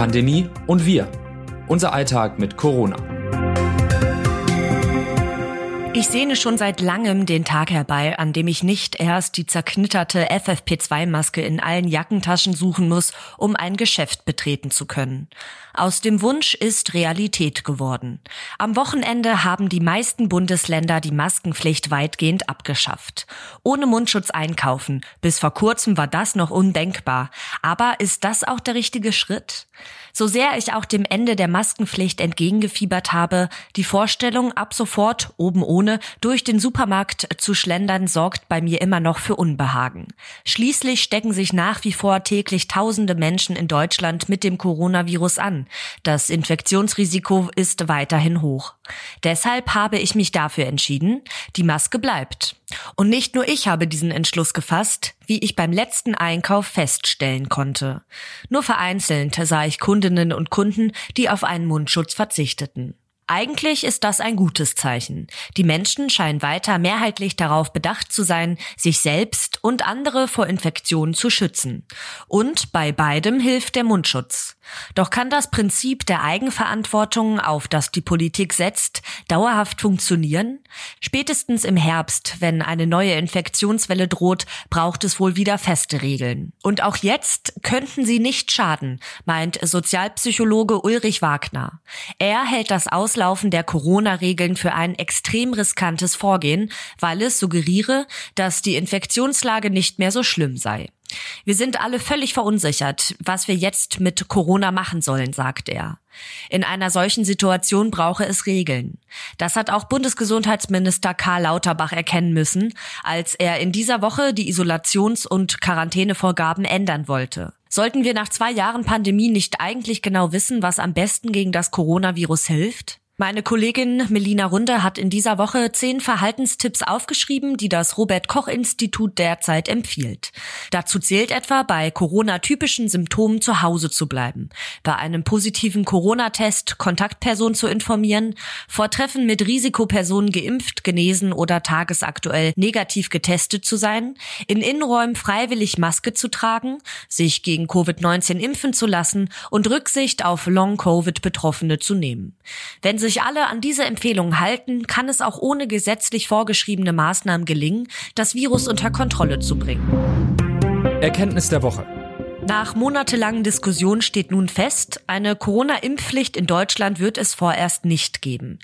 Pandemie und wir. Unser Alltag mit Corona. Ich sehne schon seit langem den Tag herbei, an dem ich nicht erst die zerknitterte FFP2-Maske in allen Jackentaschen suchen muss, um ein Geschäft betreten zu können. Aus dem Wunsch ist Realität geworden. Am Wochenende haben die meisten Bundesländer die Maskenpflicht weitgehend abgeschafft. Ohne Mundschutz einkaufen. Bis vor kurzem war das noch undenkbar. Aber ist das auch der richtige Schritt? So sehr ich auch dem Ende der Maskenpflicht entgegengefiebert habe, die Vorstellung, ab sofort, oben ohne, durch den Supermarkt zu schlendern, sorgt bei mir immer noch für Unbehagen. Schließlich stecken sich nach wie vor täglich tausende Menschen in Deutschland mit dem Coronavirus an. Das Infektionsrisiko ist weiterhin hoch. Deshalb habe ich mich dafür entschieden, die Maske bleibt. Und nicht nur ich habe diesen Entschluss gefasst, wie ich beim letzten Einkauf feststellen konnte. Nur vereinzelt sah ich Kundinnen und Kunden, die auf einen Mundschutz verzichteten. Eigentlich ist das ein gutes Zeichen. Die Menschen scheinen weiter mehrheitlich darauf bedacht zu sein, sich selbst und andere vor Infektionen zu schützen. Und bei beidem hilft der Mundschutz. Doch kann das Prinzip der Eigenverantwortung, auf das die Politik setzt, dauerhaft funktionieren? Spätestens im Herbst, wenn eine neue Infektionswelle droht, braucht es wohl wieder feste Regeln. Und auch jetzt könnten sie nicht schaden, meint Sozialpsychologe Ulrich Wagner. Er hält das Auslaufen der Corona-Regeln für ein extrem riskantes Vorgehen, weil es suggeriere, dass die Infektionslage nicht mehr so schlimm sei. Wir sind alle völlig verunsichert, was wir jetzt mit Corona machen sollen, sagt er. In einer solchen Situation brauche es Regeln. Das hat auch Bundesgesundheitsminister Karl Lauterbach erkennen müssen, als er in dieser Woche die Isolations- und Quarantänevorgaben ändern wollte. Sollten wir nach zwei Jahren Pandemie nicht eigentlich genau wissen, was am besten gegen das Coronavirus hilft? Meine Kollegin Melina Runde hat in dieser Woche zehn Verhaltenstipps aufgeschrieben, die das Robert Koch Institut derzeit empfiehlt. Dazu zählt etwa, bei Corona-typischen Symptomen zu Hause zu bleiben, bei einem positiven Corona-Test Kontaktpersonen zu informieren, vor Treffen mit Risikopersonen geimpft, genesen oder tagesaktuell negativ getestet zu sein, in Innenräumen freiwillig Maske zu tragen, sich gegen Covid-19 impfen zu lassen und Rücksicht auf Long-Covid-Betroffene zu nehmen. Wenn sich sich alle an diese Empfehlungen halten, kann es auch ohne gesetzlich vorgeschriebene Maßnahmen gelingen, das Virus unter Kontrolle zu bringen. Erkenntnis der Woche. Nach monatelangen Diskussionen steht nun fest, eine Corona-Impfpflicht in Deutschland wird es vorerst nicht geben.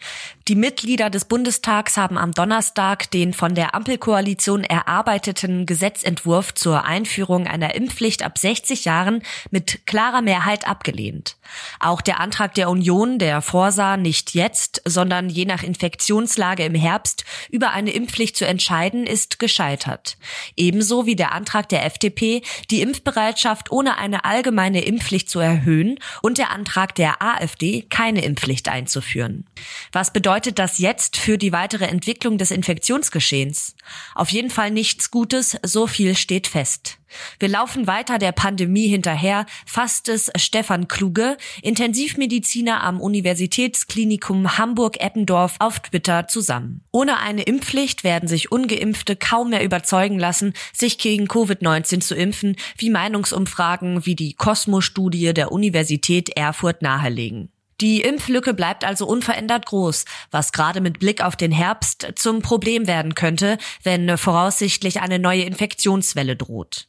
Die Mitglieder des Bundestags haben am Donnerstag den von der Ampelkoalition erarbeiteten Gesetzentwurf zur Einführung einer Impfpflicht ab 60 Jahren mit klarer Mehrheit abgelehnt. Auch der Antrag der Union, der vorsah, nicht jetzt, sondern je nach Infektionslage im Herbst über eine Impfpflicht zu entscheiden, ist gescheitert. Ebenso wie der Antrag der FDP, die Impfbereitschaft ohne eine allgemeine Impfpflicht zu erhöhen und der Antrag der AfD, keine Impfpflicht einzuführen. Was bedeutet das jetzt für die weitere Entwicklung des Infektionsgeschehens? Auf jeden Fall nichts Gutes, so viel steht fest. Wir laufen weiter der Pandemie hinterher, fasst es Stefan Kluge, Intensivmediziner am Universitätsklinikum Hamburg-Eppendorf auf Twitter zusammen. Ohne eine Impfpflicht werden sich ungeimpfte kaum mehr überzeugen lassen, sich gegen Covid-19 zu impfen, wie Meinungsumfragen wie die Cosmo-Studie der Universität Erfurt nahelegen. Die Impflücke bleibt also unverändert groß, was gerade mit Blick auf den Herbst zum Problem werden könnte, wenn voraussichtlich eine neue Infektionswelle droht.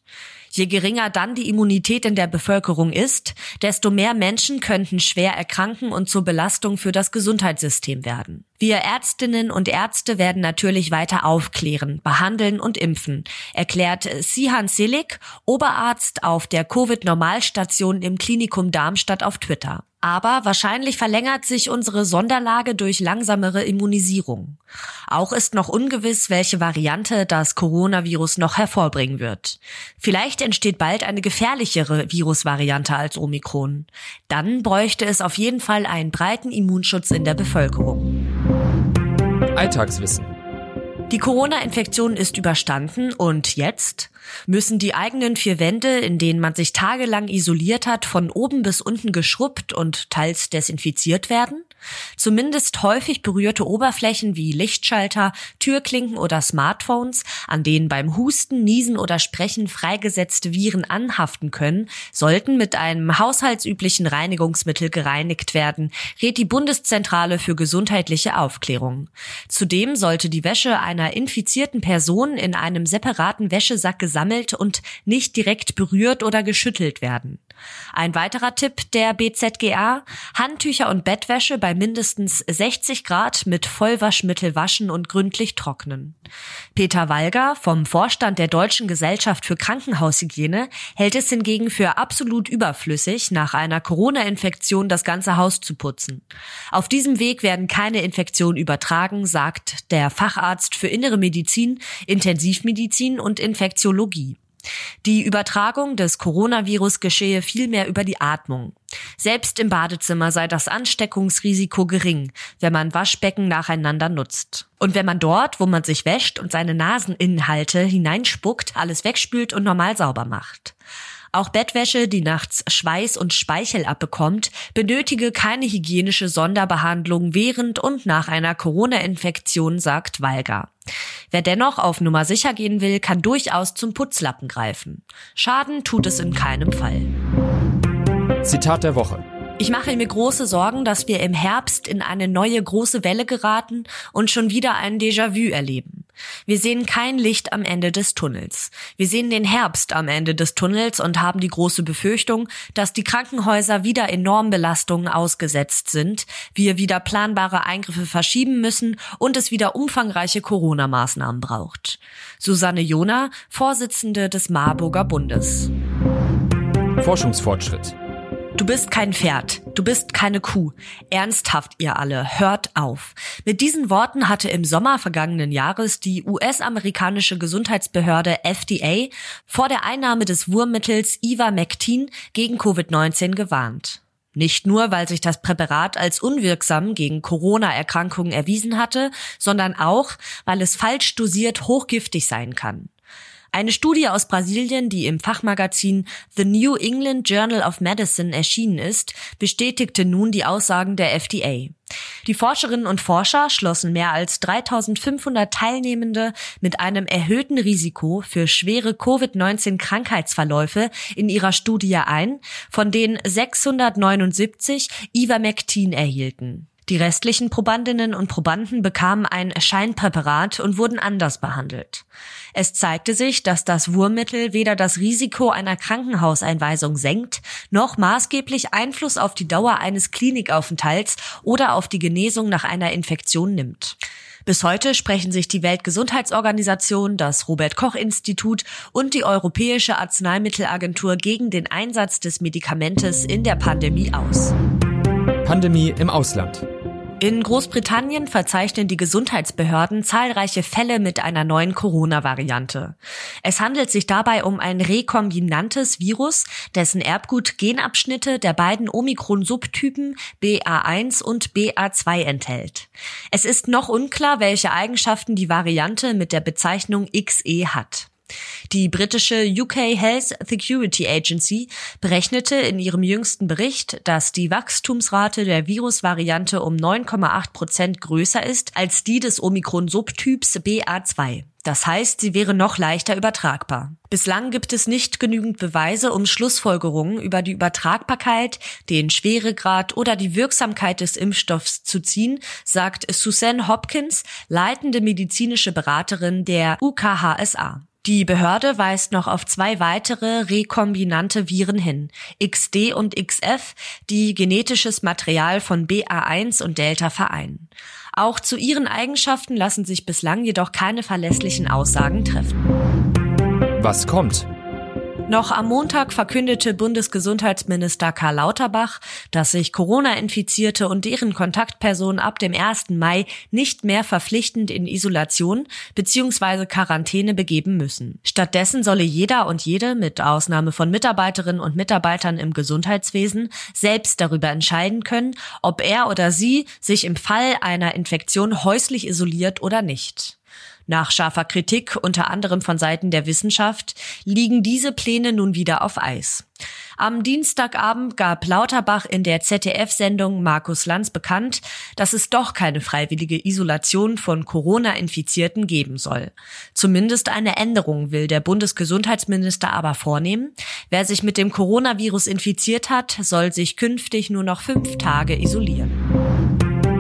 Je geringer dann die Immunität in der Bevölkerung ist, desto mehr Menschen könnten schwer erkranken und zur Belastung für das Gesundheitssystem werden. Wir Ärztinnen und Ärzte werden natürlich weiter aufklären, behandeln und impfen, erklärt Sihan Selik, Oberarzt auf der Covid-Normalstation im Klinikum Darmstadt auf Twitter. Aber wahrscheinlich verlängert sich unsere Sonderlage durch langsamere Immunisierung. Auch ist noch ungewiss, welche Variante das Coronavirus noch hervorbringen wird. Vielleicht entsteht bald eine gefährlichere Virusvariante als Omikron. Dann bräuchte es auf jeden Fall einen breiten Immunschutz in der Bevölkerung. Alltagswissen. Die Corona-Infektion ist überstanden und jetzt müssen die eigenen vier Wände, in denen man sich tagelang isoliert hat, von oben bis unten geschrubbt und teils desinfiziert werden? Zumindest häufig berührte Oberflächen wie Lichtschalter, Türklinken oder Smartphones, an denen beim Husten, Niesen oder Sprechen freigesetzte Viren anhaften können, sollten mit einem haushaltsüblichen Reinigungsmittel gereinigt werden, rät die Bundeszentrale für gesundheitliche Aufklärung. Zudem sollte die Wäsche einer infizierten Person in einem separaten Wäschesack gesammelt und nicht direkt berührt oder geschüttelt werden. Ein weiterer Tipp der BZGA, Handtücher und Bettwäsche bei mindestens 60 Grad mit Vollwaschmittel waschen und gründlich trocknen. Peter Walger vom Vorstand der Deutschen Gesellschaft für Krankenhaushygiene hält es hingegen für absolut überflüssig, nach einer Corona-Infektion das ganze Haus zu putzen. Auf diesem Weg werden keine Infektionen übertragen, sagt der Facharzt für Innere Medizin, Intensivmedizin und Infektiologie. Die Übertragung des Coronavirus geschehe vielmehr über die Atmung. Selbst im Badezimmer sei das Ansteckungsrisiko gering, wenn man Waschbecken nacheinander nutzt. Und wenn man dort, wo man sich wäscht und seine Naseninhalte hineinspuckt, alles wegspült und normal sauber macht. Auch Bettwäsche, die nachts Schweiß und Speichel abbekommt, benötige keine hygienische Sonderbehandlung während und nach einer Corona-Infektion, sagt Walger. Wer dennoch auf Nummer sicher gehen will, kann durchaus zum Putzlappen greifen. Schaden tut es in keinem Fall. Zitat der Woche. Ich mache mir große Sorgen, dass wir im Herbst in eine neue große Welle geraten und schon wieder ein Déjà-vu erleben. Wir sehen kein Licht am Ende des Tunnels. Wir sehen den Herbst am Ende des Tunnels und haben die große Befürchtung, dass die Krankenhäuser wieder enormen Belastungen ausgesetzt sind, wir wieder planbare Eingriffe verschieben müssen und es wieder umfangreiche Corona-Maßnahmen braucht. Susanne Jona, Vorsitzende des Marburger Bundes. Forschungsfortschritt. Du bist kein Pferd, du bist keine Kuh. Ernsthaft, ihr alle, hört auf. Mit diesen Worten hatte im Sommer vergangenen Jahres die US-amerikanische Gesundheitsbehörde FDA vor der Einnahme des Wurmmittels Ivermectin gegen Covid-19 gewarnt. Nicht nur, weil sich das Präparat als unwirksam gegen Corona-Erkrankungen erwiesen hatte, sondern auch, weil es falsch dosiert hochgiftig sein kann. Eine Studie aus Brasilien, die im Fachmagazin The New England Journal of Medicine erschienen ist, bestätigte nun die Aussagen der FDA. Die Forscherinnen und Forscher schlossen mehr als 3500 Teilnehmende mit einem erhöhten Risiko für schwere Covid-19 Krankheitsverläufe in ihrer Studie ein, von denen 679 Ivermectin erhielten. Die restlichen Probandinnen und Probanden bekamen ein Scheinpräparat und wurden anders behandelt. Es zeigte sich, dass das Wurmmittel weder das Risiko einer Krankenhauseinweisung senkt, noch maßgeblich Einfluss auf die Dauer eines Klinikaufenthalts oder auf die Genesung nach einer Infektion nimmt. Bis heute sprechen sich die Weltgesundheitsorganisation, das Robert Koch Institut und die Europäische Arzneimittelagentur gegen den Einsatz des Medikamentes in der Pandemie aus. Pandemie im Ausland. In Großbritannien verzeichnen die Gesundheitsbehörden zahlreiche Fälle mit einer neuen Corona-Variante. Es handelt sich dabei um ein rekombinantes Virus, dessen Erbgut Genabschnitte der beiden Omikron-Subtypen BA1 und BA2 enthält. Es ist noch unklar, welche Eigenschaften die Variante mit der Bezeichnung XE hat. Die britische UK Health Security Agency berechnete in ihrem jüngsten Bericht, dass die Wachstumsrate der Virusvariante um 9,8 Prozent größer ist als die des Omikron-Subtyps BA2. Das heißt, sie wäre noch leichter übertragbar. Bislang gibt es nicht genügend Beweise, um Schlussfolgerungen über die Übertragbarkeit, den Schweregrad oder die Wirksamkeit des Impfstoffs zu ziehen, sagt Suzanne Hopkins, leitende medizinische Beraterin der UKHSA. Die Behörde weist noch auf zwei weitere rekombinante Viren hin, XD und XF, die genetisches Material von BA1 und Delta vereinen. Auch zu ihren Eigenschaften lassen sich bislang jedoch keine verlässlichen Aussagen treffen. Was kommt? Noch am Montag verkündete Bundesgesundheitsminister Karl Lauterbach, dass sich Corona-Infizierte und deren Kontaktpersonen ab dem 1. Mai nicht mehr verpflichtend in Isolation bzw. Quarantäne begeben müssen. Stattdessen solle jeder und jede, mit Ausnahme von Mitarbeiterinnen und Mitarbeitern im Gesundheitswesen, selbst darüber entscheiden können, ob er oder sie sich im Fall einer Infektion häuslich isoliert oder nicht. Nach scharfer Kritik, unter anderem von Seiten der Wissenschaft, liegen diese Pläne nun wieder auf Eis. Am Dienstagabend gab Lauterbach in der ZDF-Sendung Markus Lanz bekannt, dass es doch keine freiwillige Isolation von Corona-Infizierten geben soll. Zumindest eine Änderung will der Bundesgesundheitsminister aber vornehmen. Wer sich mit dem Coronavirus infiziert hat, soll sich künftig nur noch fünf Tage isolieren.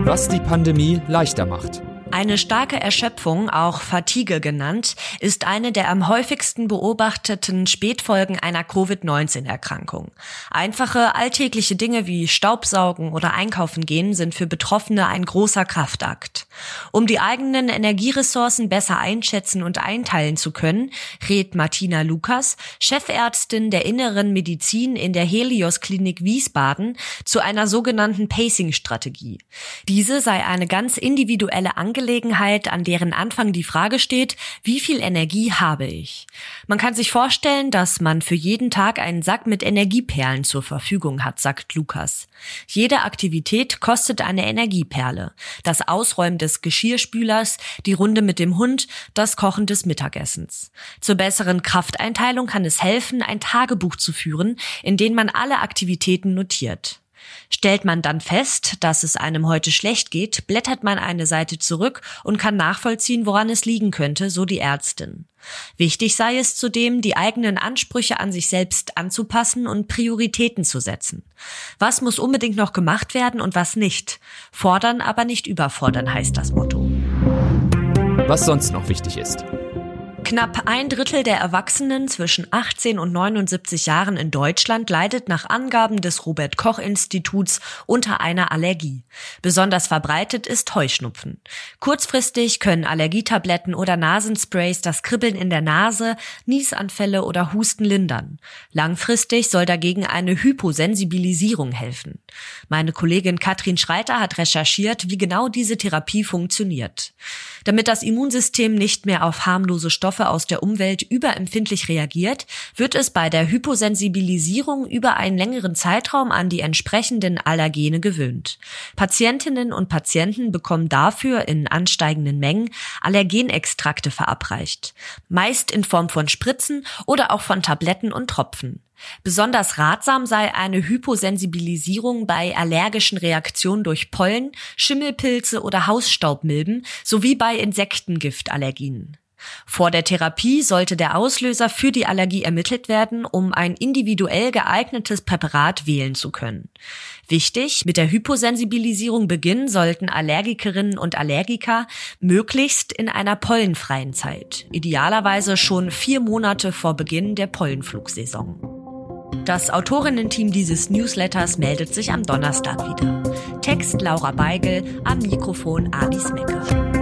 Was die Pandemie leichter macht. Eine starke Erschöpfung, auch Fatigue genannt, ist eine der am häufigsten beobachteten Spätfolgen einer Covid-19-Erkrankung. Einfache alltägliche Dinge wie Staubsaugen oder Einkaufen gehen sind für Betroffene ein großer Kraftakt. Um die eigenen Energieressourcen besser einschätzen und einteilen zu können, rät Martina Lukas, Chefärztin der Inneren Medizin in der Helios Klinik Wiesbaden, zu einer sogenannten Pacing-Strategie. Diese sei eine ganz individuelle Angelegenheit Angelegenheit, an deren Anfang die Frage steht, wie viel Energie habe ich? Man kann sich vorstellen, dass man für jeden Tag einen Sack mit Energieperlen zur Verfügung hat, sagt Lukas. Jede Aktivität kostet eine Energieperle. Das Ausräumen des Geschirrspülers, die Runde mit dem Hund, das Kochen des Mittagessens. Zur besseren Krafteinteilung kann es helfen, ein Tagebuch zu führen, in dem man alle Aktivitäten notiert. Stellt man dann fest, dass es einem heute schlecht geht, blättert man eine Seite zurück und kann nachvollziehen, woran es liegen könnte, so die Ärztin. Wichtig sei es zudem, die eigenen Ansprüche an sich selbst anzupassen und Prioritäten zu setzen. Was muss unbedingt noch gemacht werden und was nicht? Fordern, aber nicht überfordern heißt das Motto. Was sonst noch wichtig ist. Knapp ein Drittel der Erwachsenen zwischen 18 und 79 Jahren in Deutschland leidet nach Angaben des Robert Koch Instituts unter einer Allergie. Besonders verbreitet ist Heuschnupfen. Kurzfristig können Allergietabletten oder Nasensprays das Kribbeln in der Nase, Niesanfälle oder Husten lindern. Langfristig soll dagegen eine Hyposensibilisierung helfen. Meine Kollegin Katrin Schreiter hat recherchiert, wie genau diese Therapie funktioniert. Damit das Immunsystem nicht mehr auf harmlose Stoffe aus der Umwelt überempfindlich reagiert, wird es bei der Hyposensibilisierung über einen längeren Zeitraum an die entsprechenden Allergene gewöhnt. Patientinnen und Patienten bekommen dafür in ansteigenden Mengen Allergenextrakte verabreicht, meist in Form von Spritzen oder auch von Tabletten und Tropfen. Besonders ratsam sei eine Hyposensibilisierung bei allergischen Reaktionen durch Pollen, Schimmelpilze oder Hausstaubmilben sowie bei Insektengiftallergien. Vor der Therapie sollte der Auslöser für die Allergie ermittelt werden, um ein individuell geeignetes Präparat wählen zu können. Wichtig, mit der Hyposensibilisierung beginnen sollten Allergikerinnen und Allergiker möglichst in einer pollenfreien Zeit, idealerweise schon vier Monate vor Beginn der Pollenflugsaison. Das Autorinnen-Team dieses Newsletters meldet sich am Donnerstag wieder. Text Laura Beigel, am Mikrofon Alice Mecker.